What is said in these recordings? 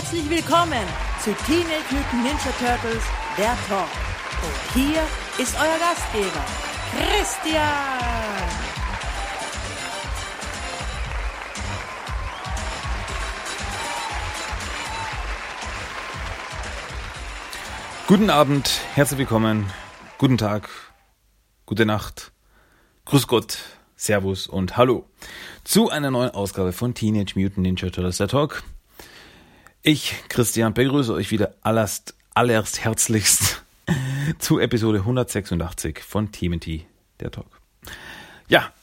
Herzlich willkommen zu Teenage Mutant Ninja Turtles, der Talk. Und hier ist euer Gastgeber, Christian. Guten Abend, herzlich willkommen, guten Tag, gute Nacht, Grüß Gott, Servus und Hallo zu einer neuen Ausgabe von Teenage Mutant Ninja Turtles der Talk. Ich, Christian, begrüße euch wieder allerst, allerst herzlichst zu Episode 186 von TMT, der Talk. Ja,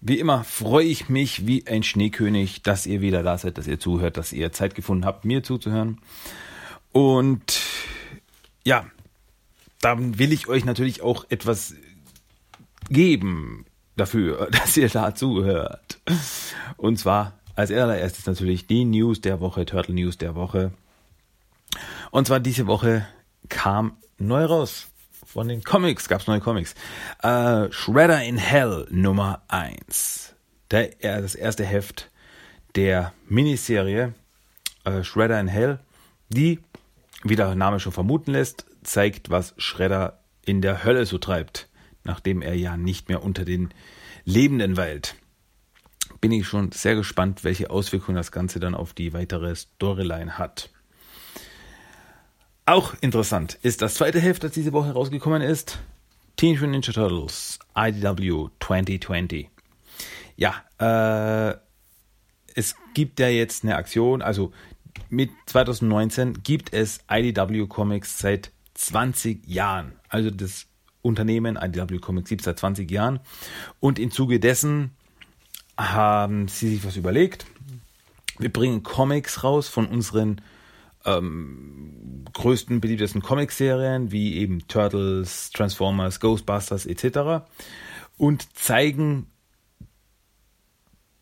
wie immer freue ich mich wie ein Schneekönig, dass ihr wieder da seid, dass ihr zuhört, dass ihr Zeit gefunden habt, mir zuzuhören. Und ja, dann will ich euch natürlich auch etwas geben dafür, dass ihr da zuhört. Und zwar als allererstes natürlich die News der Woche, Turtle News der Woche. Und zwar diese Woche kam neu raus. Von den Comics gab es neue Comics. Äh, Shredder in Hell Nummer 1. Der, das erste Heft der Miniserie äh, Shredder in Hell, die, wie der Name schon vermuten lässt, zeigt, was Shredder in der Hölle so treibt, nachdem er ja nicht mehr unter den Lebenden weilt bin ich schon sehr gespannt, welche Auswirkungen das Ganze dann auf die weitere Storyline hat. Auch interessant ist das zweite Heft, das diese Woche rausgekommen ist. Teenage Mutant Ninja Turtles IDW 2020. Ja, äh, es gibt ja jetzt eine Aktion, also mit 2019 gibt es IDW Comics seit 20 Jahren. Also das Unternehmen IDW Comics gibt es seit 20 Jahren. Und im Zuge dessen haben sie sich was überlegt. Wir bringen Comics raus von unseren ähm, größten, beliebtesten Comic-Serien, wie eben Turtles, Transformers, Ghostbusters etc. und zeigen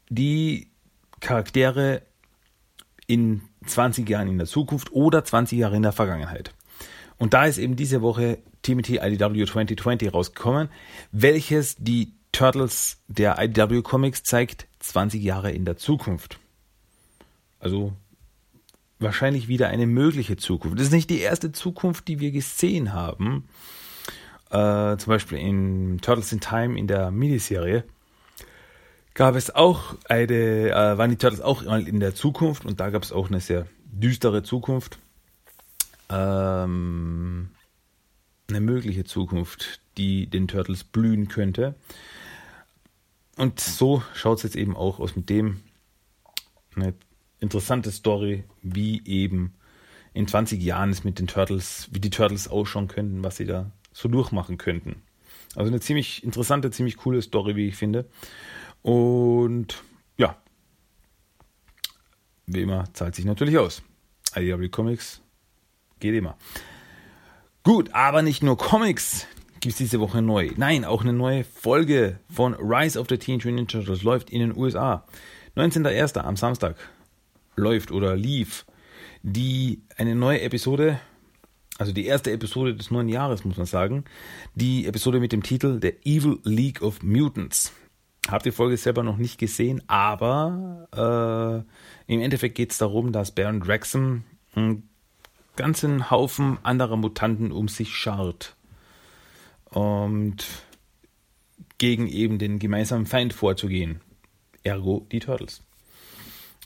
die Charaktere in 20 Jahren in der Zukunft oder 20 Jahre in der Vergangenheit. Und da ist eben diese Woche TMT IDW 2020 rausgekommen, welches die Turtles der IDW Comics zeigt 20 Jahre in der Zukunft. Also wahrscheinlich wieder eine mögliche Zukunft. Das ist nicht die erste Zukunft, die wir gesehen haben. Äh, zum Beispiel in Turtles in Time in der Miniserie gab es auch eine, äh, waren die Turtles auch in der Zukunft und da gab es auch eine sehr düstere Zukunft. Ähm, eine mögliche Zukunft, die den Turtles blühen könnte. Und so schaut es jetzt eben auch aus mit dem. Eine interessante Story, wie eben in 20 Jahren es mit den Turtles, wie die Turtles ausschauen könnten, was sie da so durchmachen könnten. Also eine ziemlich interessante, ziemlich coole Story, wie ich finde. Und ja, wie immer, zahlt sich natürlich aus. IDW Comics geht immer. Gut, aber nicht nur Comics, gibt es diese Woche neu. Nein, auch eine neue Folge von Rise of the Teenage Mutant Ninja Turtles läuft in den USA. 19.01. am Samstag läuft oder lief die eine neue Episode, also die erste Episode des neuen Jahres, muss man sagen. Die Episode mit dem Titel The Evil League of Mutants. Hab die Folge selber noch nicht gesehen, aber äh, im Endeffekt geht es darum, dass Baron Draxon einen ganzen Haufen anderer Mutanten um sich schart und gegen eben den gemeinsamen Feind vorzugehen. Ergo die Turtles.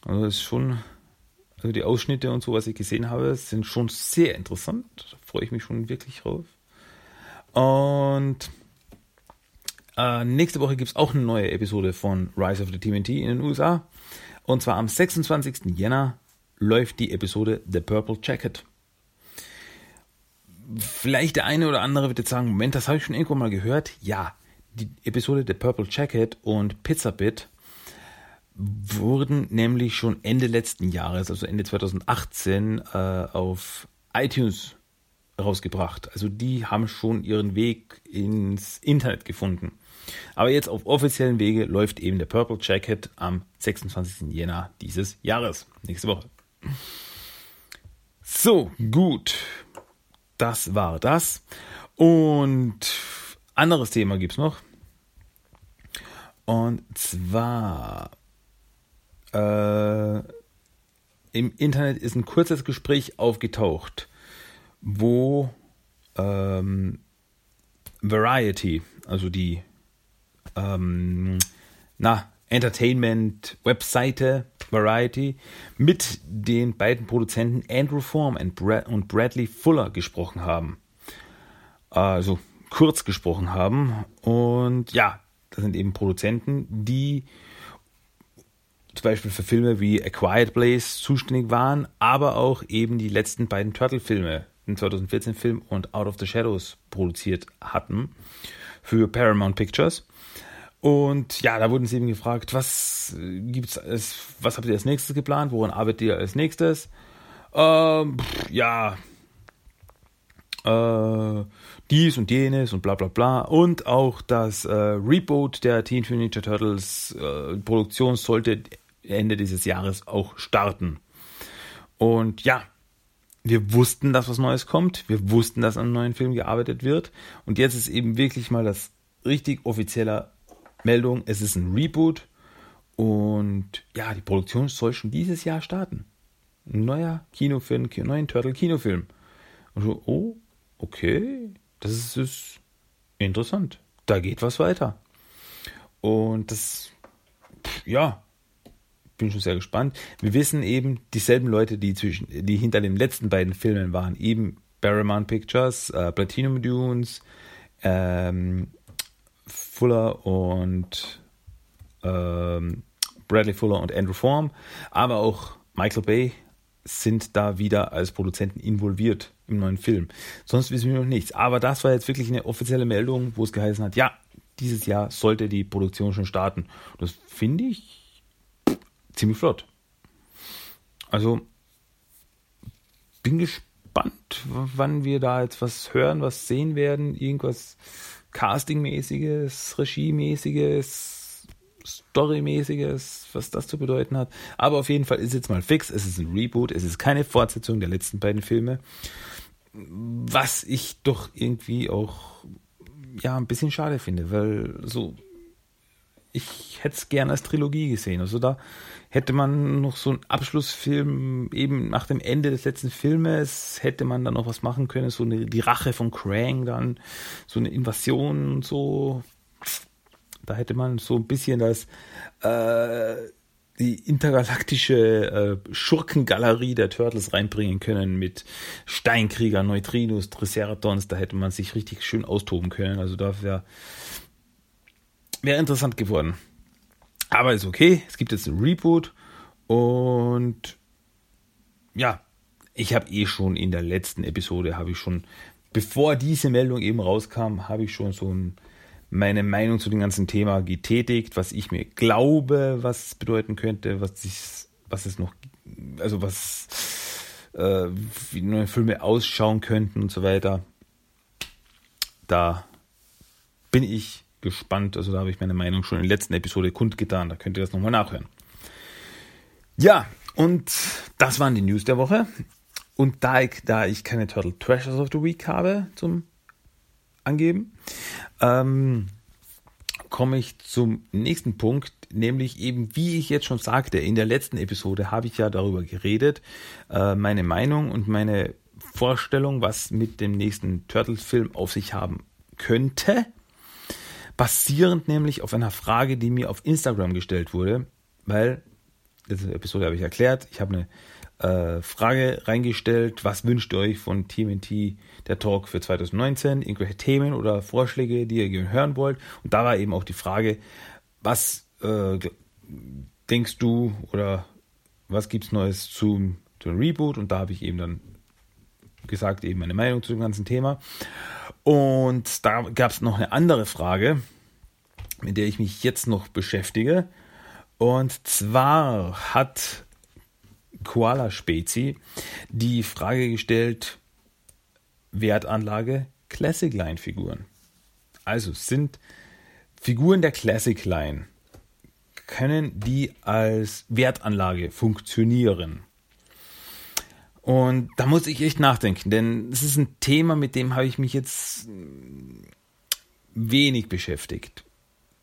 Also das ist schon, also die Ausschnitte und so, was ich gesehen habe, sind schon sehr interessant. Da freue ich mich schon wirklich drauf. Und äh, nächste Woche gibt es auch eine neue Episode von Rise of the TMNT in den USA. Und zwar am 26. Jänner läuft die Episode The Purple Jacket vielleicht der eine oder andere wird jetzt sagen, Moment, das habe ich schon irgendwo mal gehört. Ja, die Episode The Purple Jacket und Pizza Bit wurden nämlich schon Ende letzten Jahres, also Ende 2018, äh, auf iTunes rausgebracht. Also die haben schon ihren Weg ins Internet gefunden. Aber jetzt auf offiziellen Wege läuft eben der Purple Jacket am 26. Jänner dieses Jahres, nächste Woche. So, gut das war das. Und anderes Thema gibt es noch. Und zwar, äh, im Internet ist ein kurzes Gespräch aufgetaucht, wo ähm, Variety, also die ähm, na, Entertainment-Webseite Variety, mit den beiden Produzenten Andrew Form und Bradley Fuller gesprochen haben. Also kurz gesprochen haben. Und ja, das sind eben Produzenten, die zum Beispiel für Filme wie A Quiet Place zuständig waren, aber auch eben die letzten beiden Turtle-Filme, den 2014-Film und Out of the Shadows produziert hatten für Paramount Pictures. Und ja, da wurden sie eben gefragt, was gibt's als, was habt ihr als nächstes geplant? Woran arbeitet ihr als nächstes? Ähm, ja, äh, dies und jenes und bla bla bla. Und auch das äh, Reboot der Teen Ninja Turtles äh, Produktion sollte Ende dieses Jahres auch starten. Und ja, wir wussten, dass was Neues kommt. Wir wussten, dass an einem neuen Film gearbeitet wird. Und jetzt ist eben wirklich mal das richtig offizielle Meldung, es ist ein Reboot und ja, die Produktion soll schon dieses Jahr starten. Ein neuer Kinofilm, einen neuen Turtle-Kinofilm. Und so, oh, okay, das ist, ist interessant. Da geht was weiter. Und das, ja, bin schon sehr gespannt. Wir wissen eben, dieselben Leute, die zwischen, die hinter den letzten beiden Filmen waren, eben Paramount Pictures, äh, Platinum Dunes, ähm, Fuller und ähm, Bradley Fuller und Andrew Form, aber auch Michael Bay sind da wieder als Produzenten involviert im neuen Film. Sonst wissen wir noch nichts. Aber das war jetzt wirklich eine offizielle Meldung, wo es geheißen hat, ja, dieses Jahr sollte die Produktion schon starten. Das finde ich ziemlich flott. Also bin gespannt, wann wir da jetzt was hören, was sehen werden, irgendwas Castingmäßiges, Regiemäßiges, Storymäßiges, was das zu bedeuten hat. Aber auf jeden Fall ist jetzt mal fix. Es ist ein Reboot. Es ist keine Fortsetzung der letzten beiden Filme. Was ich doch irgendwie auch ja ein bisschen schade finde, weil so ich hätte es gerne als Trilogie gesehen. Also da hätte man noch so einen Abschlussfilm, eben nach dem Ende des letzten Filmes, hätte man dann noch was machen können, so eine, die Rache von Krang dann, so eine Invasion und so. Da hätte man so ein bisschen das, äh, die intergalaktische äh, Schurkengalerie der Turtles reinbringen können mit Steinkrieger, Neutrinos, Triceratons, da hätte man sich richtig schön austoben können. Also da wäre wär interessant geworden. Aber ist okay. Es gibt jetzt ein Reboot und ja, ich habe eh schon in der letzten Episode, habe ich schon, bevor diese Meldung eben rauskam, habe ich schon so ein, meine Meinung zu dem ganzen Thema getätigt, was ich mir glaube, was es bedeuten könnte, was ich, was es noch, also was, äh, wie neue Filme ausschauen könnten und so weiter. Da bin ich gespannt. Also da habe ich meine Meinung schon in der letzten Episode kundgetan. Da könnt ihr das nochmal nachhören. Ja, und das waren die News der Woche. Und da ich, da ich keine Turtle Treasures of the Week habe zum Angeben, ähm, komme ich zum nächsten Punkt, nämlich eben, wie ich jetzt schon sagte, in der letzten Episode habe ich ja darüber geredet, äh, meine Meinung und meine Vorstellung, was mit dem nächsten Turtles-Film auf sich haben könnte basierend nämlich auf einer Frage, die mir auf Instagram gestellt wurde, weil, diese Episode habe ich erklärt, ich habe eine äh, Frage reingestellt, was wünscht ihr euch von TMNT der Talk für 2019, irgendwelche Themen oder Vorschläge, die ihr hören wollt. Und da war eben auch die Frage, was äh, denkst du oder was gibt es Neues zum, zum Reboot? Und da habe ich eben dann gesagt, eben meine Meinung zu dem ganzen Thema. Und da gab es noch eine andere Frage, mit der ich mich jetzt noch beschäftige. Und zwar hat Koala Spezi die Frage gestellt, Wertanlage Classic Line Figuren. Also sind Figuren der Classic Line, können die als Wertanlage funktionieren? Und da muss ich echt nachdenken, denn es ist ein Thema, mit dem habe ich mich jetzt wenig beschäftigt.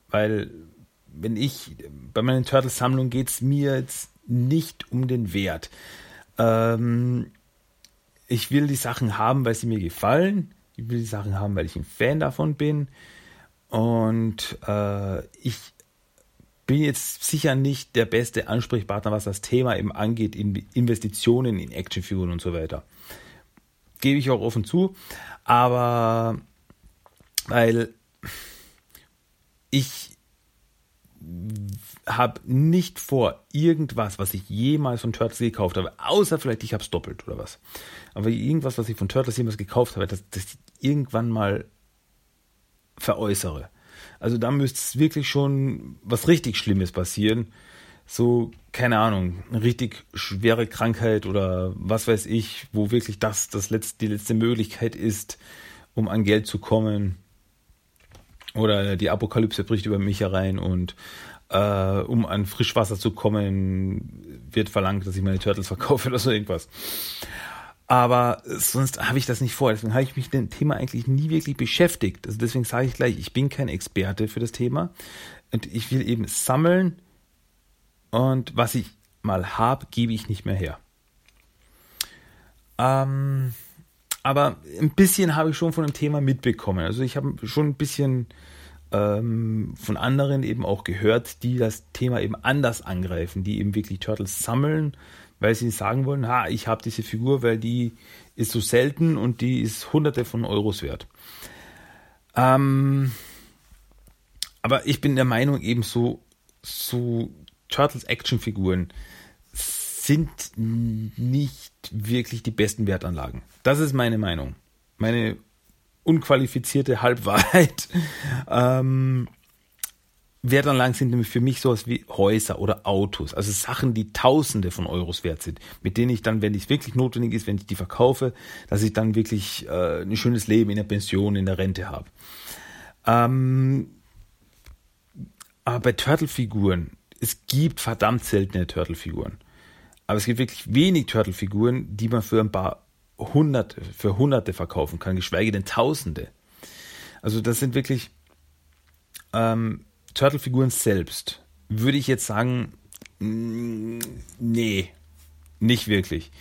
Weil wenn ich, bei meinen Turtles-Sammlungen geht es mir jetzt nicht um den Wert. Ähm, ich will die Sachen haben, weil sie mir gefallen. Ich will die Sachen haben, weil ich ein Fan davon bin. Und äh, ich bin jetzt sicher nicht der beste Ansprechpartner, was das Thema eben angeht, in Investitionen in Actionfiguren und so weiter. Gebe ich auch offen zu. Aber weil ich habe nicht vor, irgendwas, was ich jemals von Turtles gekauft habe, außer vielleicht ich habe es doppelt oder was. Aber irgendwas, was ich von Turtles jemals gekauft habe, dass das irgendwann mal veräußere. Also da müsste es wirklich schon was richtig Schlimmes passieren. So, keine Ahnung, eine richtig schwere Krankheit oder was weiß ich, wo wirklich das, das letzte, die letzte Möglichkeit ist, um an Geld zu kommen. Oder die Apokalypse bricht über mich herein und äh, um an Frischwasser zu kommen, wird verlangt, dass ich meine Turtles verkaufe oder so irgendwas. Aber sonst habe ich das nicht vor. Deswegen habe ich mich mit dem Thema eigentlich nie wirklich beschäftigt. Also deswegen sage ich gleich, ich bin kein Experte für das Thema. Und ich will eben sammeln. Und was ich mal habe, gebe ich nicht mehr her. Ähm, aber ein bisschen habe ich schon von dem Thema mitbekommen. Also ich habe schon ein bisschen ähm, von anderen eben auch gehört, die das Thema eben anders angreifen, die eben wirklich Turtles sammeln, weil sie sagen wollen, ha, ich habe diese Figur, weil die ist so selten und die ist hunderte von Euros wert. Ähm, aber ich bin der Meinung, eben so, so Turtles Actionfiguren sind nicht wirklich die besten Wertanlagen. Das ist meine Meinung. Meine unqualifizierte Halbwahrheit. Ähm, Wertanlagen sind nämlich für mich sowas wie Häuser oder Autos, also Sachen, die Tausende von Euros wert sind, mit denen ich dann, wenn es wirklich notwendig ist, wenn ich die verkaufe, dass ich dann wirklich äh, ein schönes Leben in der Pension, in der Rente habe. Ähm, aber bei Turtle-Figuren, es gibt verdammt seltene Turtle-Figuren. Aber es gibt wirklich wenig Turtle-Figuren, die man für ein paar Hunderte, für Hunderte verkaufen kann, geschweige denn Tausende. Also das sind wirklich ähm, Turtle-Figuren selbst. Würde ich jetzt sagen, mm, nee, nicht wirklich.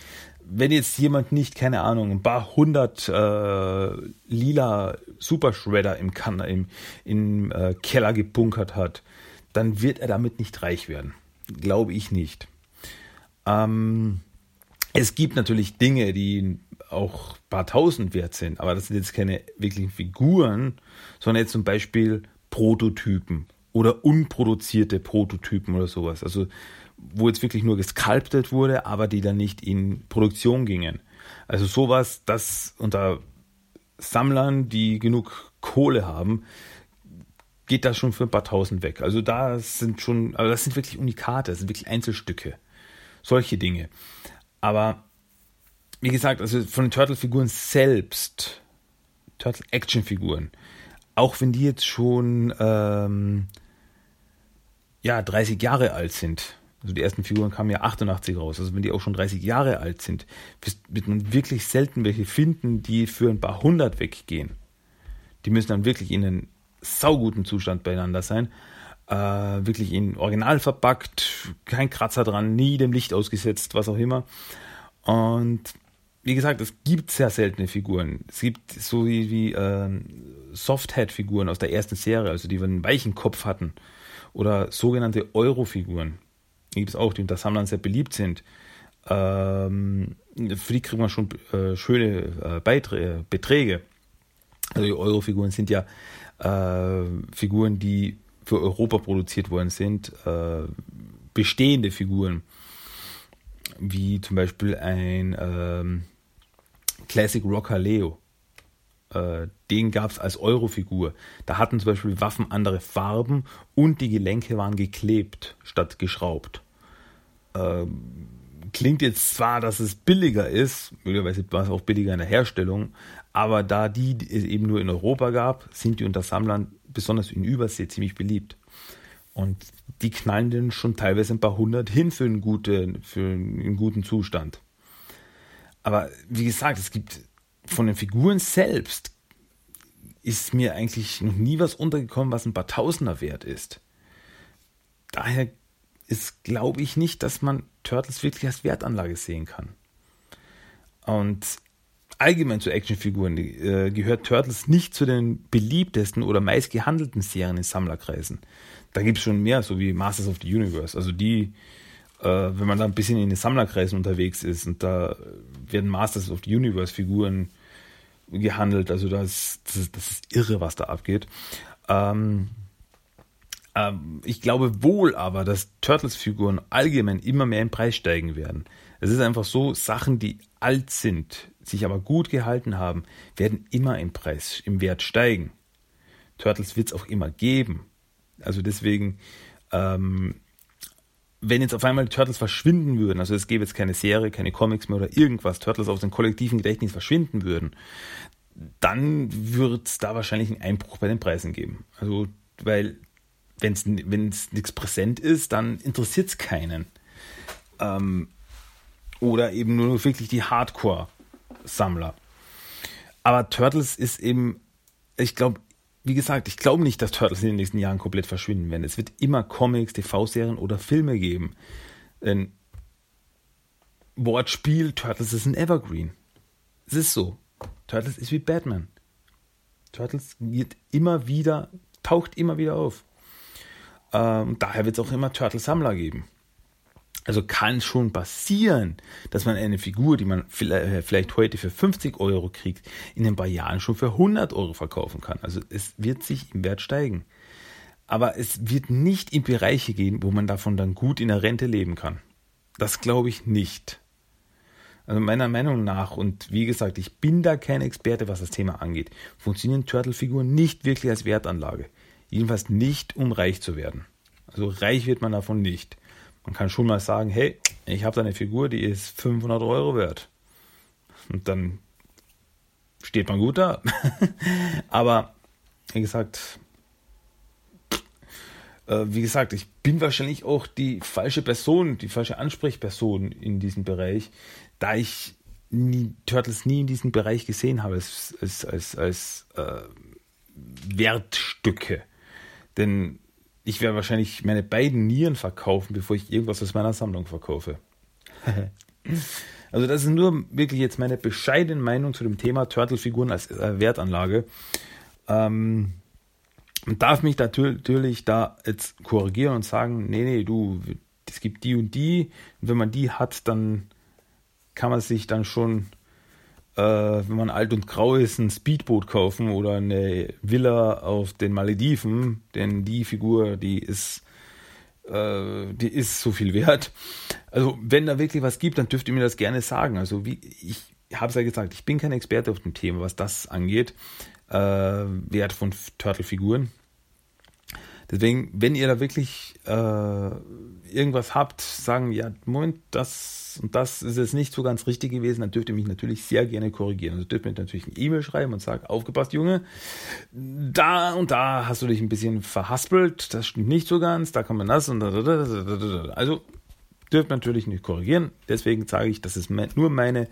Wenn jetzt jemand nicht, keine Ahnung, ein paar hundert äh, lila Super Shredder im, kan im, im äh, Keller gebunkert hat, dann wird er damit nicht reich werden. Glaube ich nicht. Ähm, es gibt natürlich Dinge, die auch ein paar tausend wert sind, aber das sind jetzt keine wirklichen Figuren, sondern jetzt zum Beispiel Prototypen oder unproduzierte Prototypen oder sowas. Also wo jetzt wirklich nur geskalptet wurde, aber die dann nicht in Produktion gingen. Also sowas, das unter Sammlern, die genug Kohle haben, geht das schon für ein paar tausend weg. Also da sind schon, also das sind wirklich Unikate, das sind wirklich Einzelstücke. Solche Dinge. Aber wie gesagt, also von den Turtle-Figuren selbst, Turtle-Action-Figuren, auch wenn die jetzt schon ähm, ja 30 Jahre alt sind, also die ersten Figuren kamen ja 88 raus, also wenn die auch schon 30 Jahre alt sind, wird man wirklich selten welche finden, die für ein paar hundert weggehen. Die müssen dann wirklich in einem sauguten Zustand beieinander sein. Äh, wirklich in Original verpackt, kein Kratzer dran, nie dem Licht ausgesetzt, was auch immer. Und wie gesagt, es gibt sehr seltene Figuren. Es gibt so wie, wie äh, Softhead-Figuren aus der ersten Serie, also die einen weichen Kopf hatten. Oder sogenannte Euro-Figuren. Die gibt es auch, die unter Sammlern sehr beliebt sind. Ähm, für die kriegt man schon äh, schöne äh, Beiträge, Beträge. Also die Euro-Figuren sind ja äh, Figuren, die für Europa produziert worden sind. Äh, bestehende Figuren. Wie zum Beispiel ein ähm, Classic Rocker Leo. Äh, den gab es als Euro-Figur. Da hatten zum Beispiel Waffen andere Farben und die Gelenke waren geklebt statt geschraubt. Ähm, klingt jetzt zwar, dass es billiger ist, möglicherweise war es auch billiger in der Herstellung, aber da die es eben nur in Europa gab, sind die unter Sammlern, besonders in Übersee, ziemlich beliebt. Und die knallen dann schon teilweise ein paar hundert hin für einen, gute, für einen guten Zustand. Aber wie gesagt, es gibt von den Figuren selbst ist mir eigentlich noch nie was untergekommen, was ein paar Tausender wert ist. daher ist, glaube ich, nicht, dass man Turtles wirklich als Wertanlage sehen kann. Und allgemein zu Actionfiguren äh, gehört Turtles nicht zu den beliebtesten oder meistgehandelten Serien in Sammlerkreisen. Da gibt es schon mehr, so wie Masters of the Universe. Also die, äh, wenn man da ein bisschen in den Sammlerkreisen unterwegs ist und da werden Masters of the Universe Figuren gehandelt. Also das, das, ist, das ist irre, was da abgeht. Ähm, ähm, ich glaube wohl aber, dass Turtles-Figuren allgemein immer mehr im Preis steigen werden. Es ist einfach so, Sachen, die alt sind, sich aber gut gehalten haben, werden immer im Preis, im Wert steigen. Turtles wird es auch immer geben. Also deswegen, ähm, wenn jetzt auf einmal die Turtles verschwinden würden, also es gäbe jetzt keine Serie, keine Comics mehr oder irgendwas, Turtles aus dem kollektiven Gedächtnis verschwinden würden, dann wird es da wahrscheinlich einen Einbruch bei den Preisen geben. Also, weil wenn es nichts präsent ist, dann interessiert es keinen. Ähm, oder eben nur wirklich die Hardcore-Sammler. Aber Turtles ist eben, ich glaube, wie gesagt, ich glaube nicht, dass Turtles in den nächsten Jahren komplett verschwinden werden. Es wird immer Comics, TV-Serien oder Filme geben. Denn Wortspiel, Turtles ist ein Evergreen. Es ist so. Turtles ist wie Batman. Turtles wird immer wieder, taucht immer wieder auf. Ähm, daher wird es auch immer Turtle-Sammler geben. Also kann es schon passieren, dass man eine Figur, die man äh, vielleicht heute für 50 Euro kriegt, in ein paar Jahren schon für 100 Euro verkaufen kann. Also es wird sich im Wert steigen. Aber es wird nicht in Bereiche gehen, wo man davon dann gut in der Rente leben kann. Das glaube ich nicht. Also meiner Meinung nach, und wie gesagt, ich bin da kein Experte, was das Thema angeht, funktionieren Turtle-Figuren nicht wirklich als Wertanlage. Jedenfalls nicht, um reich zu werden. Also reich wird man davon nicht. Man kann schon mal sagen, hey, ich habe da eine Figur, die ist 500 Euro wert. Und dann steht man gut da. Aber wie gesagt, äh, wie gesagt, ich bin wahrscheinlich auch die falsche Person, die falsche Ansprechperson in diesem Bereich, da ich nie, Turtles nie in diesem Bereich gesehen habe als, als, als, als äh, Wertstücke. Denn ich werde wahrscheinlich meine beiden Nieren verkaufen, bevor ich irgendwas aus meiner Sammlung verkaufe. also das ist nur wirklich jetzt meine bescheidene Meinung zu dem Thema Turtle-Figuren als äh, Wertanlage. Ähm, man darf mich natürlich da jetzt korrigieren und sagen, nee, nee, du, es gibt die und die. Und wenn man die hat, dann kann man sich dann schon äh, wenn man alt und grau ist, ein Speedboot kaufen oder eine Villa auf den Malediven, denn die Figur, die ist, äh, die ist so viel wert. Also wenn da wirklich was gibt, dann dürft ihr mir das gerne sagen. Also wie ich habe es ja gesagt, ich bin kein Experte auf dem Thema, was das angeht, äh, Wert von Turtle-Figuren. Deswegen, wenn ihr da wirklich äh, irgendwas habt, sagen, ja, Moment, das und das ist jetzt nicht so ganz richtig gewesen, dann dürft ihr mich natürlich sehr gerne korrigieren. Also dürft ihr mir natürlich eine E-Mail schreiben und sagen, aufgepasst, Junge, da und da hast du dich ein bisschen verhaspelt, das stimmt nicht so ganz, da kann man das und da, da, da, da, da. Also dürft natürlich nicht korrigieren. Deswegen sage ich, das ist nur meine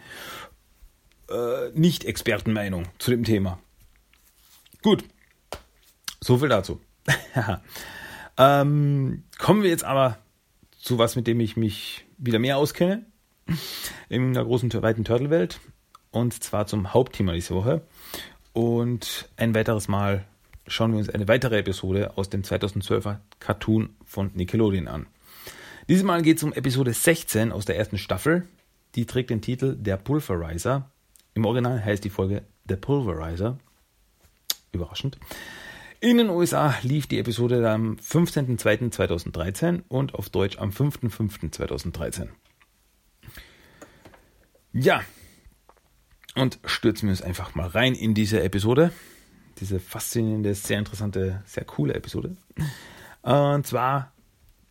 äh, Nicht-Expertenmeinung zu dem Thema. Gut, so viel dazu. ähm, kommen wir jetzt aber zu was, mit dem ich mich wieder mehr auskenne. In der großen, weiten Turtle-Welt. Und zwar zum Hauptthema diese Woche. Und ein weiteres Mal schauen wir uns eine weitere Episode aus dem 2012er Cartoon von Nickelodeon an. Dieses Mal geht es um Episode 16 aus der ersten Staffel. Die trägt den Titel Der Pulverizer. Im Original heißt die Folge The Pulverizer. Überraschend. In den USA lief die Episode am 15.02.2013 und auf Deutsch am 5.05.2013. Ja, und stürzen wir uns einfach mal rein in diese Episode. Diese faszinierende, sehr interessante, sehr coole Episode. Und zwar,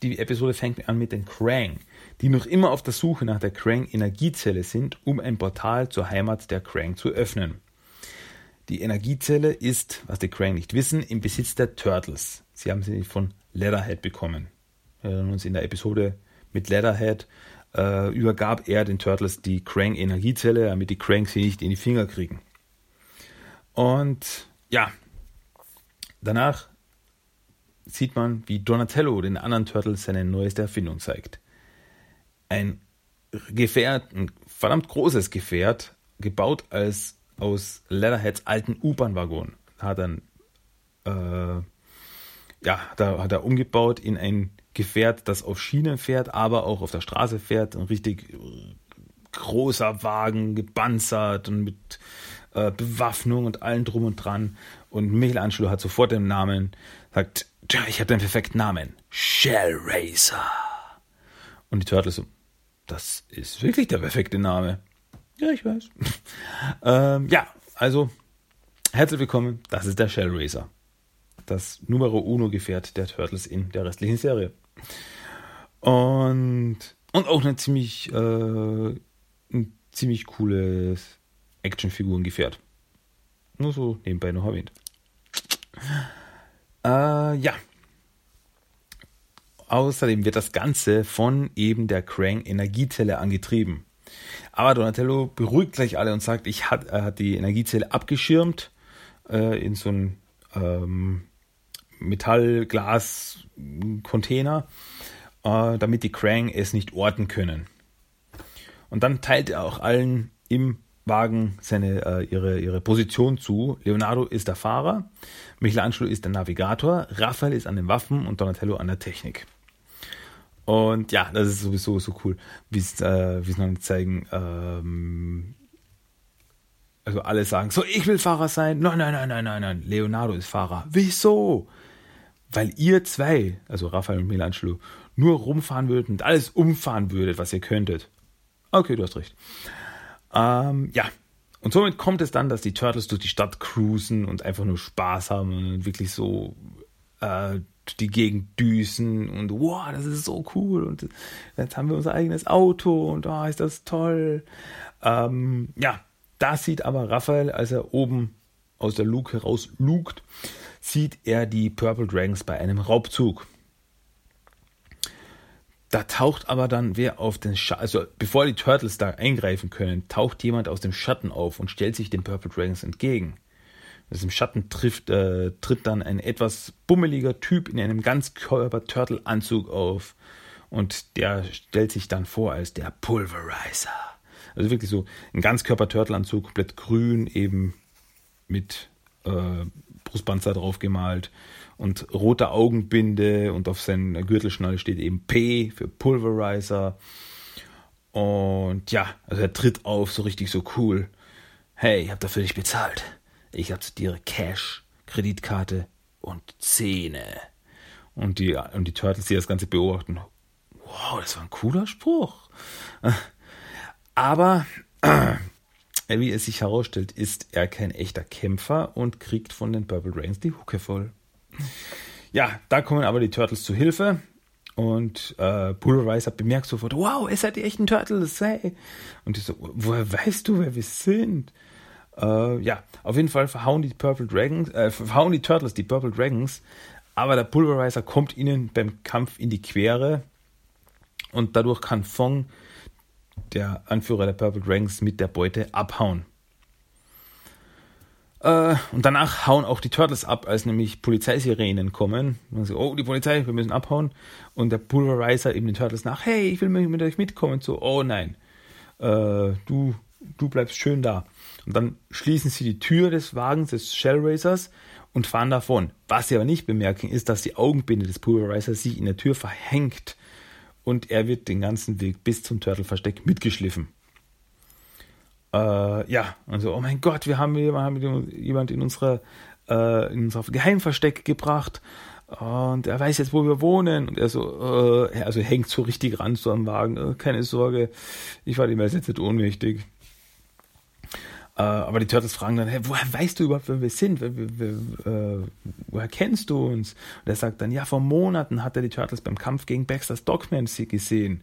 die Episode fängt an mit den Krang, die noch immer auf der Suche nach der Krang-Energiezelle sind, um ein Portal zur Heimat der Krang zu öffnen. Die Energiezelle ist, was die Krang nicht wissen, im Besitz der Turtles. Sie haben sie von Leatherhead bekommen. Wir erinnern uns in der Episode mit Leatherhead äh, übergab er den Turtles die Krang Energiezelle, damit die Krang sie nicht in die Finger kriegen. Und ja, danach sieht man, wie Donatello den anderen Turtles seine neueste Erfindung zeigt. Ein Gefährt, ein verdammt großes Gefährt, gebaut als aus Leatherheads alten U-Bahn-Waggon. Hat dann, äh, ja, da hat er umgebaut in ein Gefährt, das auf Schienen fährt, aber auch auf der Straße fährt. Ein richtig großer Wagen, gepanzert und mit äh, Bewaffnung und allem drum und dran. Und Michelangelo hat sofort den Namen, sagt, tja, ich habe den perfekten Namen. Shell Racer. Und die Turtles so, das ist wirklich der perfekte Name. Ja, ich weiß. ähm, ja, also herzlich willkommen. Das ist der Shell Racer. Das Numero Uno Gefährt der Turtles in der restlichen Serie. Und, und auch eine ziemlich, äh, ein ziemlich cooles Actionfigurengefährt. Nur so nebenbei noch erwähnt. Äh, ja. Außerdem wird das Ganze von eben der Krang Energiezelle angetrieben. Aber Donatello beruhigt gleich alle und sagt, ich hat, er hat die Energiezelle abgeschirmt äh, in so einen ähm, Metall-Glas-Container, äh, damit die Krang es nicht orten können. Und dann teilt er auch allen im Wagen seine, äh, ihre, ihre Position zu. Leonardo ist der Fahrer, Michelangelo ist der Navigator, Raphael ist an den Waffen und Donatello an der Technik. Und ja, das ist sowieso so cool, wie es äh, noch zeigen. Ähm, also alle sagen, so, ich will Fahrer sein. Nein, nein, nein, nein, nein, nein. Leonardo ist Fahrer. Wieso? Weil ihr zwei, also Raphael und Michelangelo, nur rumfahren würdet und alles umfahren würdet, was ihr könntet. Okay, du hast recht. Ähm, ja, und somit kommt es dann, dass die Turtles durch die Stadt cruisen und einfach nur Spaß haben und wirklich so äh, die Gegend düsen und wow, das ist so cool und jetzt haben wir unser eigenes Auto und oh, ist das toll. Ähm, ja, da sieht aber Raphael, als er oben aus der Luke heraus lugt, sieht er die Purple Dragons bei einem Raubzug. Da taucht aber dann wer auf den Schatten, also bevor die Turtles da eingreifen können, taucht jemand aus dem Schatten auf und stellt sich den Purple Dragons entgegen. Aus dem Schatten trifft, äh, tritt dann ein etwas bummeliger Typ in einem Ganzkörper-Turtle-Anzug auf. Und der stellt sich dann vor als der Pulverizer. Also wirklich so ein Ganzkörper-Turtle-Anzug, komplett grün, eben mit äh, Brustpanzer drauf gemalt und rote Augenbinde und auf seiner Gürtelschnalle steht eben P für Pulverizer. Und ja, also er tritt auf, so richtig so cool. Hey, ich hab dafür dich bezahlt. Ich dir Cash, Kreditkarte und Zähne. Und die, und die Turtles, die das Ganze beobachten. Wow, das war ein cooler Spruch. Aber, wie es sich herausstellt, ist er kein echter Kämpfer und kriegt von den Purple Rains die Hucke voll. Ja, da kommen aber die Turtles zu Hilfe. Und äh, Pulverizer bemerkt sofort, wow, es seid die echten Turtles, hey. Und die so, woher weißt du, wer wir sind? Äh, ja, auf jeden Fall verhauen die Purple Dragons, äh, verhauen die Turtles die Purple Dragons, aber der Pulverizer kommt ihnen beim Kampf in die Quere und dadurch kann Fong, der Anführer der Purple Dragons, mit der Beute abhauen. Äh, und danach hauen auch die Turtles ab, als nämlich Polizeisirenen kommen. Und so, oh, die Polizei, wir müssen abhauen. Und der Pulverizer eben den Turtles nach, hey, ich will mit euch mitkommen. Und so, oh nein, äh, du, du bleibst schön da. Und dann schließen sie die Tür des Wagens des Shell Racers und fahren davon. Was sie aber nicht bemerken, ist, dass die Augenbinde des Pulverizers sich in der Tür verhängt und er wird den ganzen Weg bis zum Turtle-Versteck mitgeschliffen. Äh, ja, und so, oh mein Gott, wir haben jemand in unsere, äh, in unser Geheimversteck gebracht und er weiß jetzt, wo wir wohnen. Und er so, äh, also hängt so richtig ran so am Wagen. Äh, keine Sorge, ich war dem jetzt nicht ohnmächtig. Äh, aber die Turtles fragen dann, hey, woher weißt du überhaupt, wer wir sind? Wer, wer, wer, äh, woher kennst du uns? Und er sagt dann, ja, vor Monaten hat er die Turtles beim Kampf gegen Baxter's Dogman gesehen.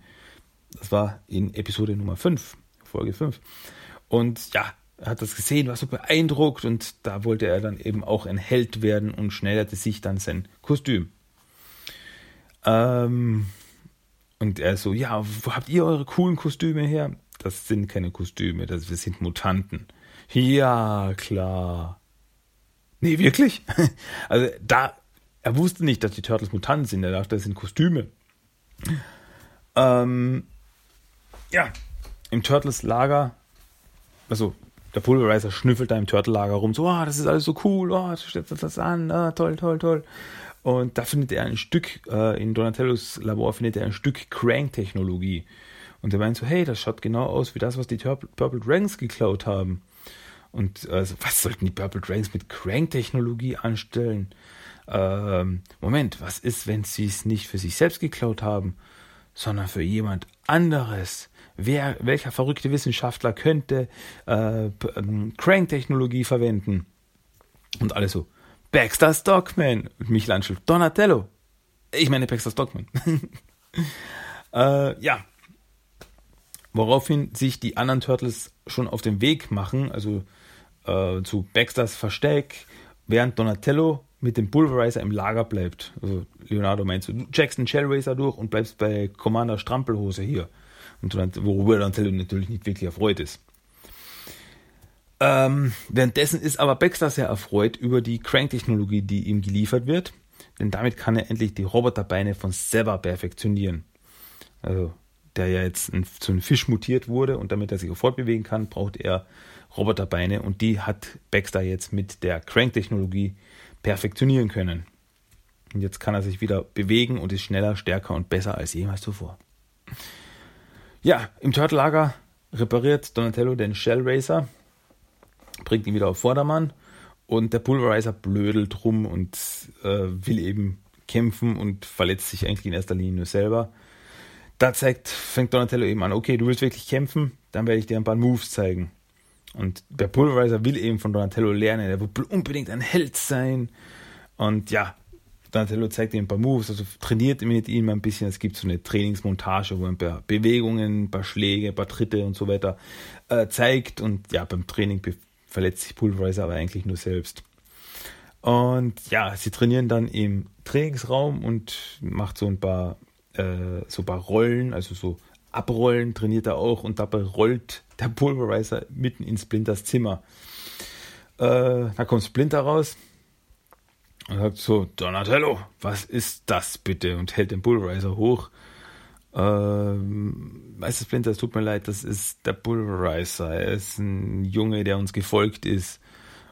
Das war in Episode Nummer 5, Folge 5. Und ja, er hat das gesehen, war so beeindruckt und da wollte er dann eben auch ein Held werden und schnellerte sich dann sein Kostüm. Ähm, und er so, ja, wo habt ihr eure coolen Kostüme her? Das sind keine Kostüme, das wir sind Mutanten. Ja, klar. Nee, wirklich? Also da er wusste nicht, dass die Turtles Mutanten sind. Er dachte, das sind Kostüme. Ähm, ja, im Turtles-Lager, also der Pulverizer schnüffelt da im Turtle-Lager rum, so, oh, das ist alles so cool, oh, das, das an, oh, toll, toll, toll. Und da findet er ein Stück, äh, in Donatellos Labor findet er ein Stück Crank-Technologie. Und er meint so, hey, das schaut genau aus wie das, was die Purple Dragons geklaut haben. Und äh, was sollten die Purple Dragons mit Crank-Technologie anstellen? Ähm, Moment, was ist, wenn sie es nicht für sich selbst geklaut haben, sondern für jemand anderes? Wer, welcher verrückte Wissenschaftler könnte äh, ähm, Crank-Technologie verwenden? Und alle so, Baxter Stockman. Und Michelangelo, Donatello. Ich meine Baxter Stockman. äh, ja. Woraufhin sich die anderen Turtles schon auf den Weg machen, also äh, zu Baxters Versteck, während Donatello mit dem Pulverizer im Lager bleibt. Also Leonardo meint du checkst den Shellracer durch und bleibst bei Commander Strampelhose hier. Und worüber Donatello natürlich nicht wirklich erfreut ist. Ähm, währenddessen ist aber Baxter sehr erfreut über die Crank-Technologie, die ihm geliefert wird, denn damit kann er endlich die Roboterbeine von Sever perfektionieren. Also, der ja jetzt ein, zu einem Fisch mutiert wurde und damit er sich fortbewegen kann, braucht er Roboterbeine und die hat Baxter jetzt mit der Crank-Technologie perfektionieren können. Und jetzt kann er sich wieder bewegen und ist schneller, stärker und besser als jemals zuvor. Ja, im Turtle-Lager repariert Donatello den Shell Racer bringt ihn wieder auf Vordermann und der Pulverizer blödelt rum und äh, will eben kämpfen und verletzt sich eigentlich in erster Linie nur selber. Da zeigt, fängt Donatello eben an, okay, du willst wirklich kämpfen, dann werde ich dir ein paar Moves zeigen. Und der Pulverizer will eben von Donatello lernen, er will unbedingt ein Held sein. Und ja, Donatello zeigt ihm ein paar Moves, also trainiert mit ihm ein bisschen. Es gibt so eine Trainingsmontage, wo er ein paar Bewegungen, ein paar Schläge, ein paar Tritte und so weiter äh, zeigt. Und ja, beim Training verletzt sich Pulverizer aber eigentlich nur selbst. Und ja, sie trainieren dann im Trainingsraum und macht so ein paar, äh, so paar Rollen, also so Abrollen trainiert er auch und dabei rollt der Pulverizer mitten in Splinters Zimmer. Äh, da kommt Splinter raus und sagt so, Donatello, was ist das bitte? Und hält den Pulverizer hoch. Ähm, weißt du, Splinter, es tut mir leid, das ist der Pulverizer. Er ist ein Junge, der uns gefolgt ist.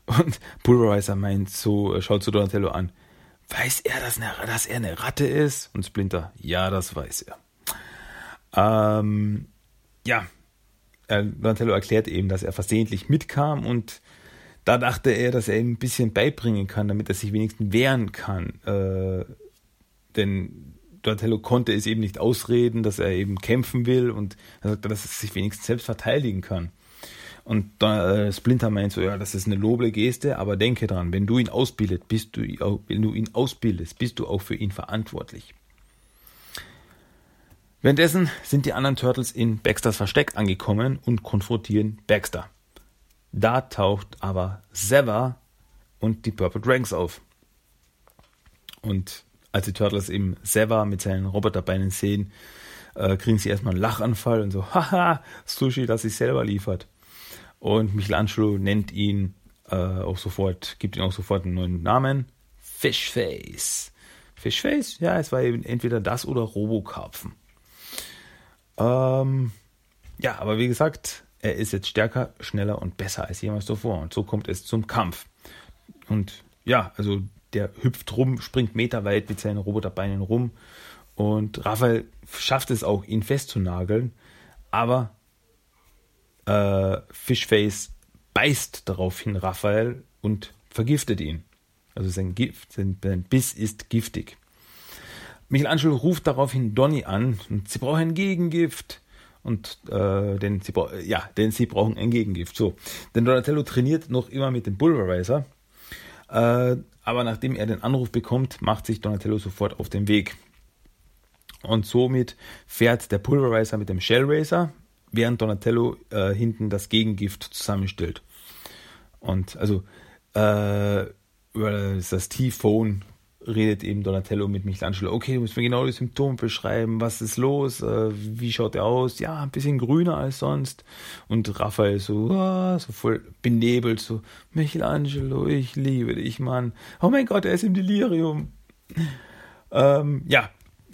Und Pulverizer meint so, schaut zu Donatello an. Weiß er, dass, eine, dass er eine Ratte ist? Und Splinter, ja, das weiß er. Ähm, ja, Donatello erklärt eben, dass er versehentlich mitkam und da dachte er, dass er ihm ein bisschen beibringen kann, damit er sich wenigstens wehren kann. Äh, denn Donatello konnte es eben nicht ausreden, dass er eben kämpfen will und er sagte, dass er sich wenigstens selbst verteidigen kann. Und äh, Splinter meint so, ja, das ist eine noble Geste, aber denke dran, wenn du ihn ausbildest, bist du, wenn du ihn ausbildest, bist du auch für ihn verantwortlich. Währenddessen sind die anderen Turtles in Baxters Versteck angekommen und konfrontieren Baxter. Da taucht aber Sever und die Purple Dragons auf. Und als die Turtles eben Sever mit seinen Roboterbeinen sehen, äh, kriegen sie erstmal einen Lachanfall und so, haha, Sushi, das sich selber liefert. Und Michelangelo nennt ihn äh, auch sofort, gibt ihm auch sofort einen neuen Namen, Fishface. Fishface? Ja, es war eben entweder das oder Robokarpfen. Ähm, ja, aber wie gesagt, er ist jetzt stärker, schneller und besser als jemals zuvor. Und so kommt es zum Kampf. Und ja, also der hüpft rum, springt meterweit mit seinen Roboterbeinen rum. Und Raphael schafft es auch, ihn festzunageln. Aber äh, Fishface beißt daraufhin Raphael und vergiftet ihn. Also sein, Gift, sein, sein Biss ist giftig. Michelangelo ruft daraufhin Donny an und sie brauchen ein Gegengift. Und äh, denn sie ja, denn sie brauchen ein Gegengift. So, denn Donatello trainiert noch immer mit dem Pulverizer. Äh, aber nachdem er den Anruf bekommt, macht sich Donatello sofort auf den Weg. Und somit fährt der Pulverizer mit dem Shell Racer, während Donatello äh, hinten das Gegengift zusammenstellt. Und also äh, über das T-Phone redet eben Donatello mit Michelangelo. Okay, du musst mir genau die Symptome beschreiben. Was ist los? Äh, wie schaut er aus? Ja, ein bisschen grüner als sonst. Und Raphael so, ah, so voll benebelt, so, Michelangelo, ich liebe dich, Mann. Oh mein Gott, er ist im Delirium. ähm, ja,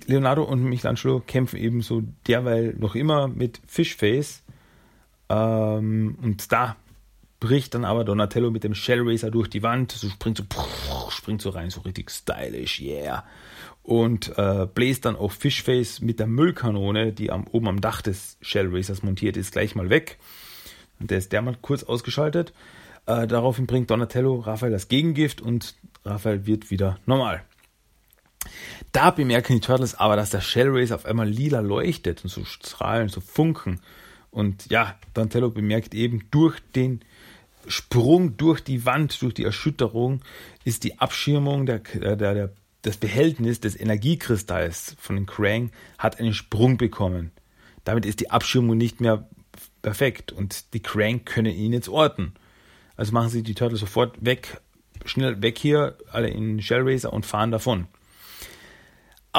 Leonardo und Michelangelo kämpfen ebenso derweil noch immer mit Fishface. Ähm, und da bricht dann aber Donatello mit dem Shell Racer durch die Wand, so springt so, springt so rein, so richtig stylish, yeah. Und äh, bläst dann auch Fishface mit der Müllkanone, die am, oben am Dach des Shell Racers montiert ist, gleich mal weg. Und der ist der mal kurz ausgeschaltet. Äh, daraufhin bringt Donatello Raphael das Gegengift und Raphael wird wieder normal. Da bemerken die Turtles aber, dass der Shell Racer auf einmal lila leuchtet und so strahlen, so funken. Und ja, Donatello bemerkt eben durch den Sprung durch die Wand, durch die Erschütterung, ist die Abschirmung der, der, der, das Behältnis des Energiekristalls von den Krang hat einen Sprung bekommen. Damit ist die Abschirmung nicht mehr perfekt und die Krang können ihn jetzt orten. Also machen sie die Turtles sofort weg, schnell weg hier, alle in Shell Racer und fahren davon.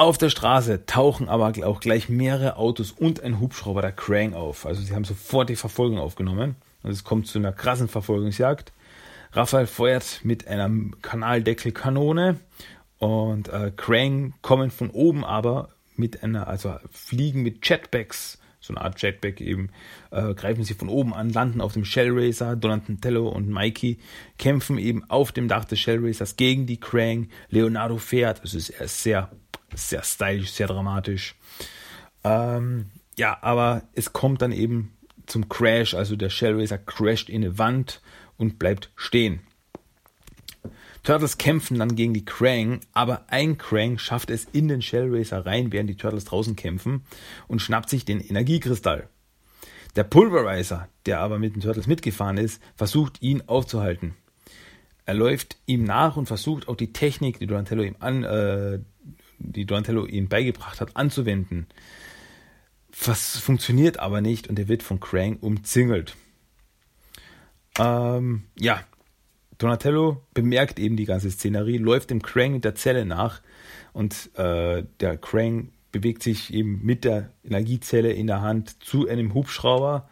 Auf der Straße tauchen aber auch gleich mehrere Autos und ein Hubschrauber der Krang auf. Also sie haben sofort die Verfolgung aufgenommen und es kommt zu einer krassen Verfolgungsjagd. Raphael feuert mit einer Kanaldeckelkanone und äh, Krang kommen von oben aber mit einer, also fliegen mit Jetpacks, so eine Art Jetpack eben, äh, greifen sie von oben an, landen auf dem Shell Racer. Donatello und Mikey kämpfen eben auf dem Dach des Shell Racers gegen die Krang. Leonardo fährt, es ist sehr, sehr stylisch, sehr dramatisch. Ähm, ja, aber es kommt dann eben zum Crash, also der Shell Racer crasht in eine Wand und bleibt stehen. Turtles kämpfen dann gegen die Krang, aber ein Krang schafft es in den Shell Racer rein, während die Turtles draußen kämpfen und schnappt sich den Energiekristall. Der Pulverizer, der aber mit den Turtles mitgefahren ist, versucht ihn aufzuhalten. Er läuft ihm nach und versucht auch die Technik, die Donatello ihm an, äh, die Donatello ihm beigebracht hat, anzuwenden. Was funktioniert aber nicht und er wird von Krang umzingelt. Ähm, ja, Donatello bemerkt eben die ganze Szenerie, läuft dem Krang in der Zelle nach und äh, der Krang bewegt sich eben mit der Energiezelle in der Hand zu einem Hubschrauber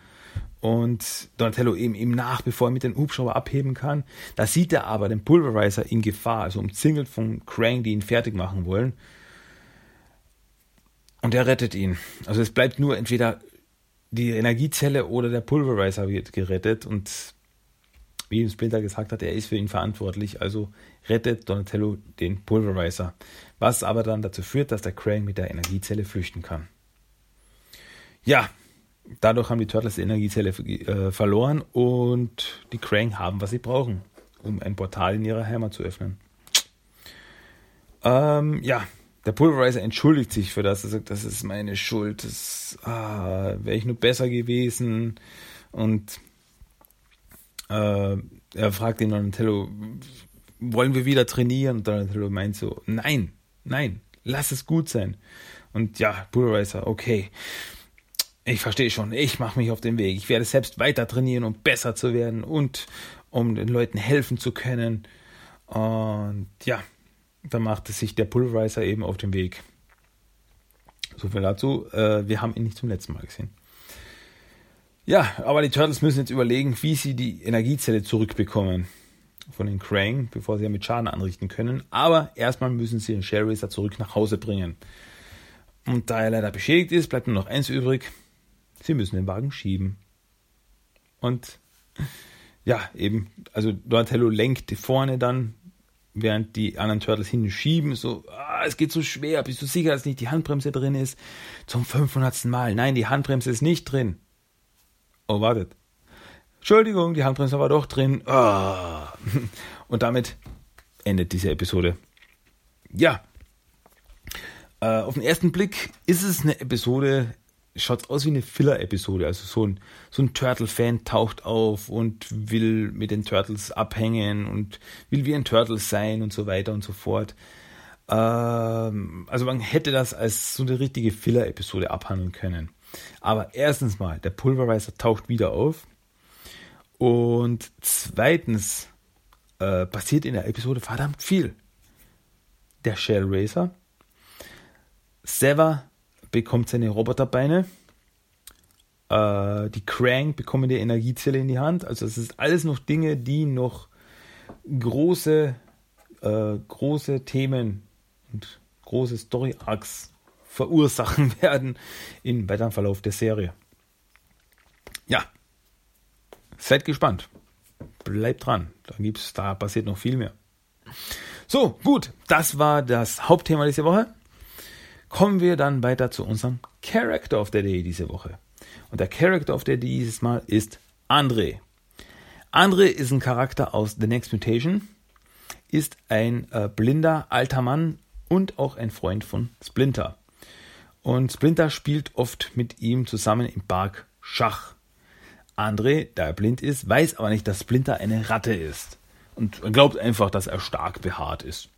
und Donatello eben ihm nach, bevor er mit dem Hubschrauber abheben kann. Da sieht er aber den Pulverizer in Gefahr, also umzingelt von Krang, die ihn fertig machen wollen. Und er rettet ihn. Also es bleibt nur entweder die Energiezelle oder der Pulverizer wird gerettet und wie Splinter gesagt hat, er ist für ihn verantwortlich, also rettet Donatello den Pulverizer, was aber dann dazu führt, dass der Krang mit der Energiezelle flüchten kann. Ja, dadurch haben die Turtles die Energiezelle äh, verloren und die Krang haben, was sie brauchen, um ein Portal in ihrer Heimat zu öffnen. Ähm, ja, der Pulverizer entschuldigt sich für das. Er sagt, das ist meine Schuld. Das ah, wäre ich nur besser gewesen. Und äh, er fragt ihn Donatello, wollen wir wieder trainieren? Und Donatello meint so, nein, nein, lass es gut sein. Und ja, Pulverizer, okay. Ich verstehe schon, ich mache mich auf den Weg. Ich werde selbst weiter trainieren, um besser zu werden und um den Leuten helfen zu können. Und ja, da machte sich der Pulverizer eben auf den Weg. So viel dazu. Äh, wir haben ihn nicht zum letzten Mal gesehen. Ja, aber die Turtles müssen jetzt überlegen, wie sie die Energiezelle zurückbekommen von den Krang, bevor sie damit Schaden anrichten können. Aber erstmal müssen sie den Shell Racer zurück nach Hause bringen. Und da er leider beschädigt ist, bleibt nur noch eins übrig. Sie müssen den Wagen schieben. Und ja, eben, also Donatello lenkt vorne dann während die anderen Turtles hinschieben, so, ah, es geht so schwer, bist du sicher, dass nicht die Handbremse drin ist? Zum 500. Mal, nein, die Handbremse ist nicht drin. Oh, wartet. Entschuldigung, die Handbremse war doch drin. Oh. Und damit endet diese Episode. Ja. Äh, auf den ersten Blick ist es eine Episode, schaut aus wie eine Filler-Episode. Also so ein, so ein Turtle-Fan taucht auf und will mit den Turtles abhängen und will wie ein Turtle sein und so weiter und so fort. Ähm, also man hätte das als so eine richtige Filler-Episode abhandeln können. Aber erstens mal, der Pulverizer taucht wieder auf. Und zweitens äh, passiert in der Episode verdammt viel. Der Shell Racer. Sever bekommt seine Roboterbeine. Äh, die Krang bekommen die Energiezelle in die Hand. Also es ist alles noch Dinge, die noch große, äh, große Themen und große Story-Arcs verursachen werden im weiteren Verlauf der Serie. Ja, seid gespannt. Bleibt dran. Da gibt's, da passiert noch viel mehr. So, gut, das war das Hauptthema dieser Woche. Kommen wir dann weiter zu unserem Character of the Day diese Woche. Und der Character of the Day dieses Mal ist André. André ist ein Charakter aus The Next Mutation, ist ein äh, blinder alter Mann und auch ein Freund von Splinter. Und Splinter spielt oft mit ihm zusammen im Park Schach. André, da er blind ist, weiß aber nicht, dass Splinter eine Ratte ist. Und glaubt einfach, dass er stark behaart ist.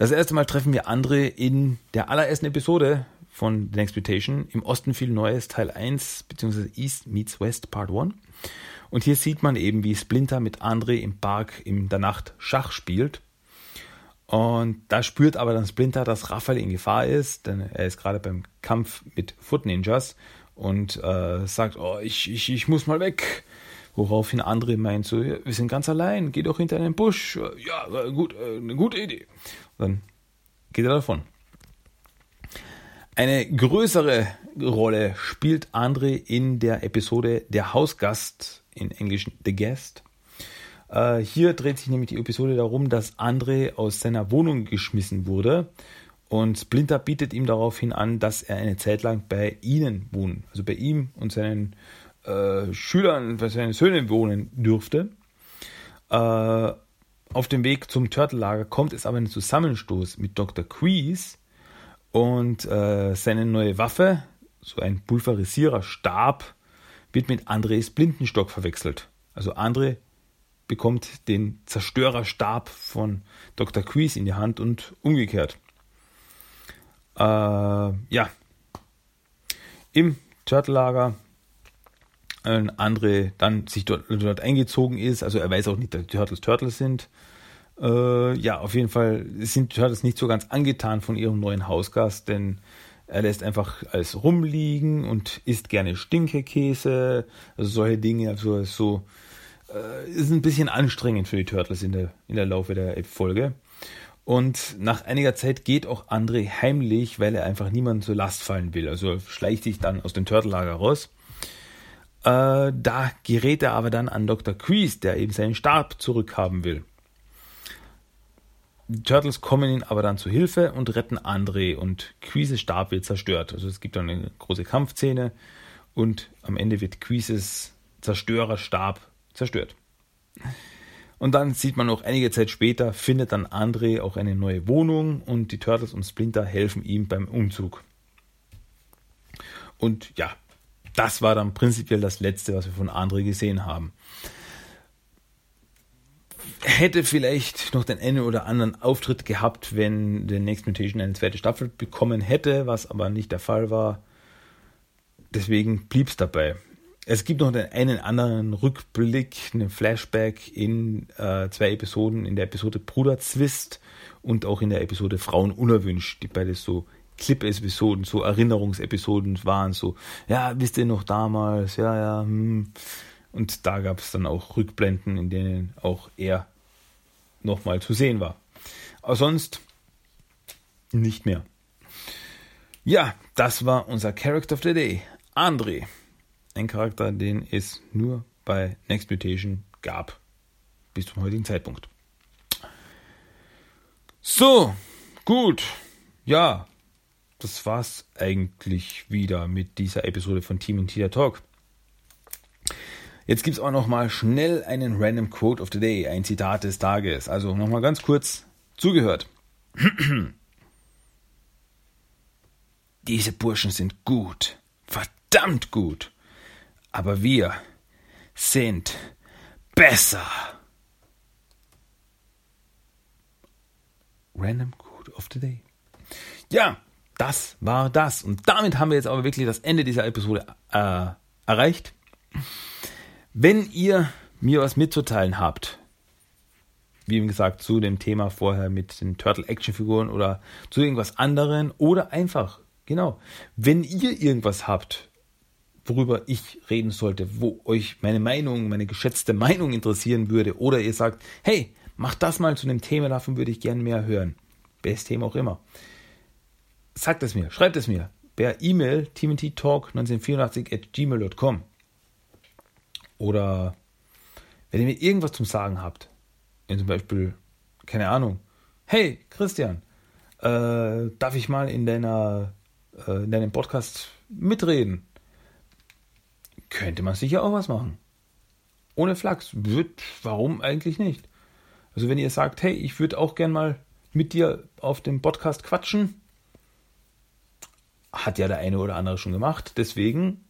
Das erste Mal treffen wir André in der allerersten Episode von The Next Mutation. Im Osten viel Neues, Teil 1, beziehungsweise East meets West, Part 1. Und hier sieht man eben, wie Splinter mit André im Park in der Nacht Schach spielt. Und da spürt aber dann Splinter, dass Raphael in Gefahr ist, denn er ist gerade beim Kampf mit Foot Ninjas und äh, sagt, oh, ich, ich, ich muss mal weg. Woraufhin André meint so, ja, wir sind ganz allein, geh doch hinter einen Busch. Ja, gut, äh, eine gute Idee. Und dann geht er davon. Eine größere Rolle spielt André in der Episode Der Hausgast, in Englisch The Guest. Äh, hier dreht sich nämlich die Episode darum, dass André aus seiner Wohnung geschmissen wurde und Splinter bietet ihm daraufhin an, dass er eine Zeit lang bei ihnen wohnen, also bei ihm und seinen äh, Schülern, bei seinen Söhnen wohnen dürfte. Äh, auf dem Weg zum Turtle-Lager kommt es aber einen Zusammenstoß mit Dr. Quees und äh, seine neue Waffe, so ein Pulverisierer-Stab, wird mit Andres Blindenstock verwechselt. Also André bekommt den Zerstörerstab von Dr. Quees in die Hand und umgekehrt. Äh, ja. Im Turtle-Lager ein andere dann sich dort, dort eingezogen ist. Also er weiß auch nicht, dass die Turtles Turtles sind. Äh, ja, auf jeden Fall sind die Turtles nicht so ganz angetan von ihrem neuen Hausgast, denn er lässt einfach alles rumliegen und isst gerne Stinkekäse, also solche Dinge. Also so äh, ist ein bisschen anstrengend für die Turtles in der, in der Laufe der Folge. Und nach einiger Zeit geht auch André heimlich, weil er einfach niemanden zur Last fallen will. Also schleicht sich dann aus dem Turtellager raus. Äh, da gerät er aber dann an Dr. Kreese, der eben seinen Stab zurückhaben will. Die Turtles kommen ihm aber dann zu Hilfe und retten André und Kreeses Stab wird zerstört. Also es gibt dann eine große Kampfszene und am Ende wird Kreeses Zerstörerstab zerstört. Und dann sieht man noch einige Zeit später, findet dann André auch eine neue Wohnung und die Turtles und Splinter helfen ihm beim Umzug. Und ja, das war dann prinzipiell das Letzte, was wir von André gesehen haben. Hätte vielleicht noch den einen oder anderen Auftritt gehabt, wenn der Next Mutation eine zweite Staffel bekommen hätte, was aber nicht der Fall war. Deswegen blieb es dabei. Es gibt noch einen anderen Rückblick, einen Flashback in äh, zwei Episoden, in der Episode Bruder Zwist und auch in der Episode Frauen unerwünscht, die beide so Clip-Episoden, so Erinnerungsepisoden waren, so, ja, wisst ihr noch damals, ja, ja, hm. Und da gab es dann auch Rückblenden, in denen auch er nochmal zu sehen war. Aber sonst nicht mehr. Ja, das war unser Character of the Day. André. Ein Charakter, den es nur bei Next Mutation gab. Bis zum heutigen Zeitpunkt. So, gut. Ja, das war's eigentlich wieder mit dieser Episode von Team Tita Talk. Jetzt gibt's auch noch mal schnell einen Random Quote of the Day, ein Zitat des Tages. Also noch mal ganz kurz zugehört. Diese Burschen sind gut, verdammt gut aber wir sind besser. Random Quote of the Day. Ja, das war das. Und damit haben wir jetzt aber wirklich das Ende dieser Episode äh, erreicht. Wenn ihr mir was mitzuteilen habt, wie gesagt, zu dem Thema vorher mit den Turtle Action Figuren oder zu irgendwas anderem oder einfach, genau, wenn ihr irgendwas habt, worüber ich reden sollte, wo euch meine Meinung, meine geschätzte Meinung interessieren würde, oder ihr sagt, hey, mach das mal zu einem Thema, davon würde ich gern mehr hören, welches Thema auch immer. Sagt es mir, schreibt es mir per E-Mail timothytalk1984 at gmail.com oder wenn ihr mir irgendwas zum Sagen habt, wenn zum Beispiel, keine Ahnung, hey Christian, äh, darf ich mal in deiner äh, in deinem Podcast mitreden? Könnte man sicher auch was machen. Ohne Flachs. Wird, warum eigentlich nicht? Also wenn ihr sagt, hey, ich würde auch gern mal mit dir auf dem Podcast quatschen, hat ja der eine oder andere schon gemacht. Deswegen,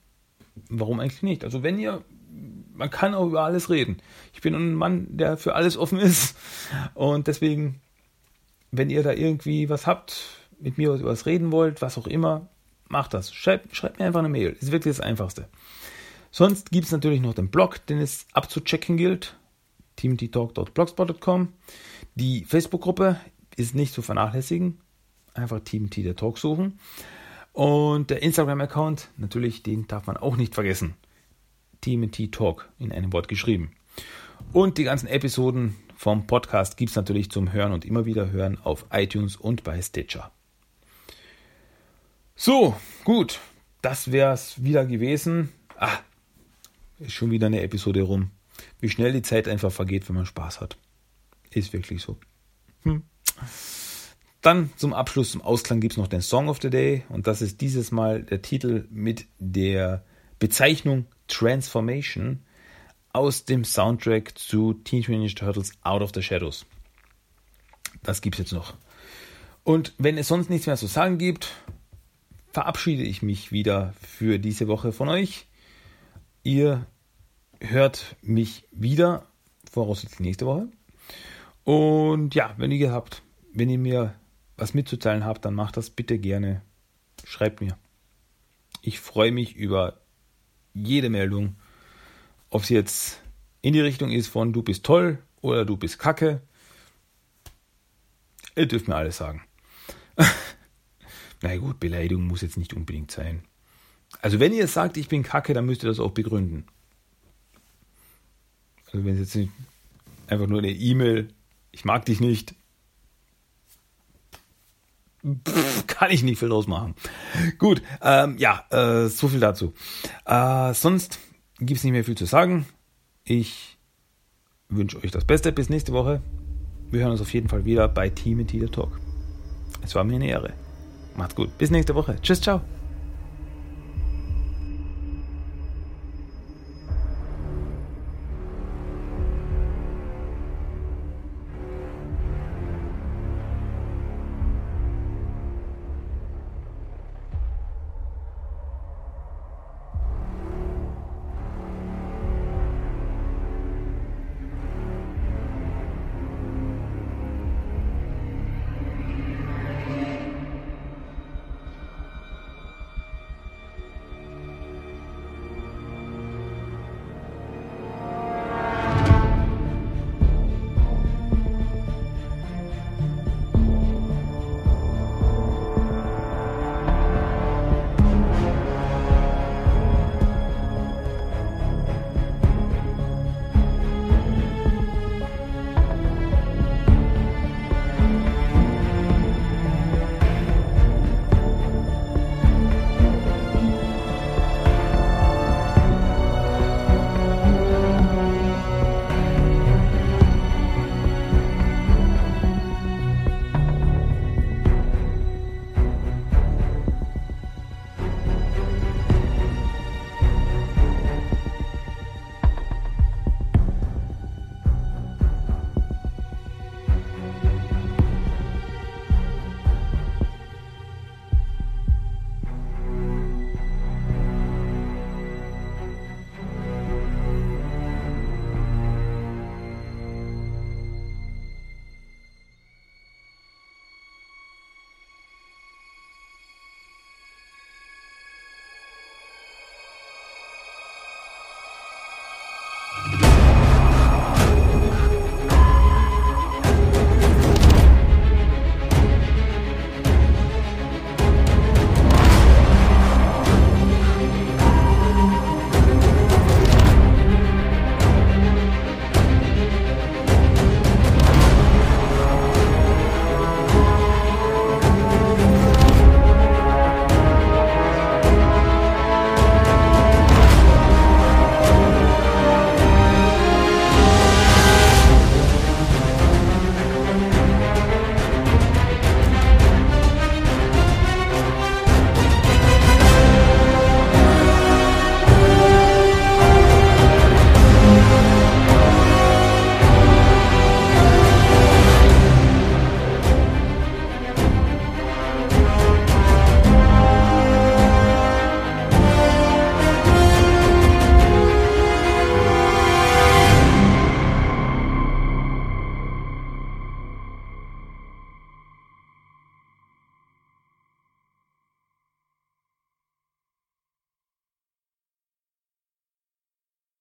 warum eigentlich nicht? Also wenn ihr, man kann auch über alles reden. Ich bin ein Mann, der für alles offen ist. Und deswegen, wenn ihr da irgendwie was habt, mit mir über was reden wollt, was auch immer, macht das. Schreibt, schreibt mir einfach eine Mail. Ist wirklich das Einfachste. Sonst gibt es natürlich noch den Blog, den es abzuchecken gilt. teamttalk.blogspot.com. Die Facebook-Gruppe ist nicht zu vernachlässigen. Einfach Team T der Talk suchen. Und der Instagram-Account, natürlich, den darf man auch nicht vergessen. Team T Talk in einem Wort geschrieben. Und die ganzen Episoden vom Podcast gibt es natürlich zum Hören und immer wieder hören auf iTunes und bei Stitcher. So, gut. Das wäre es wieder gewesen. Ah, ist schon wieder eine Episode rum. Wie schnell die Zeit einfach vergeht, wenn man Spaß hat. Ist wirklich so. Hm. Dann zum Abschluss, zum Ausklang gibt es noch den Song of the Day. Und das ist dieses Mal der Titel mit der Bezeichnung Transformation aus dem Soundtrack zu Teenage Mutant Ninja Turtles Out of the Shadows. Das gibt es jetzt noch. Und wenn es sonst nichts mehr zu sagen gibt, verabschiede ich mich wieder für diese Woche von euch. Ihr hört mich wieder, voraussichtlich nächste Woche. Und ja, wenn ihr habt, wenn ihr mir was mitzuteilen habt, dann macht das bitte gerne. Schreibt mir. Ich freue mich über jede Meldung, ob sie jetzt in die Richtung ist von du bist toll oder du bist kacke. Ihr dürft mir alles sagen. Na gut, Beleidigung muss jetzt nicht unbedingt sein. Also wenn ihr sagt, ich bin kacke, dann müsst ihr das auch begründen. Also wenn es jetzt nicht einfach nur eine E-Mail, ich mag dich nicht, pff, kann ich nicht viel draus machen. Gut, ähm, ja, äh, so viel dazu. Äh, sonst gibt es nicht mehr viel zu sagen. Ich wünsche euch das Beste. Bis nächste Woche. Wir hören uns auf jeden Fall wieder bei Team in Talk. Es war mir eine Ehre. Macht's gut. Bis nächste Woche. Tschüss, ciao.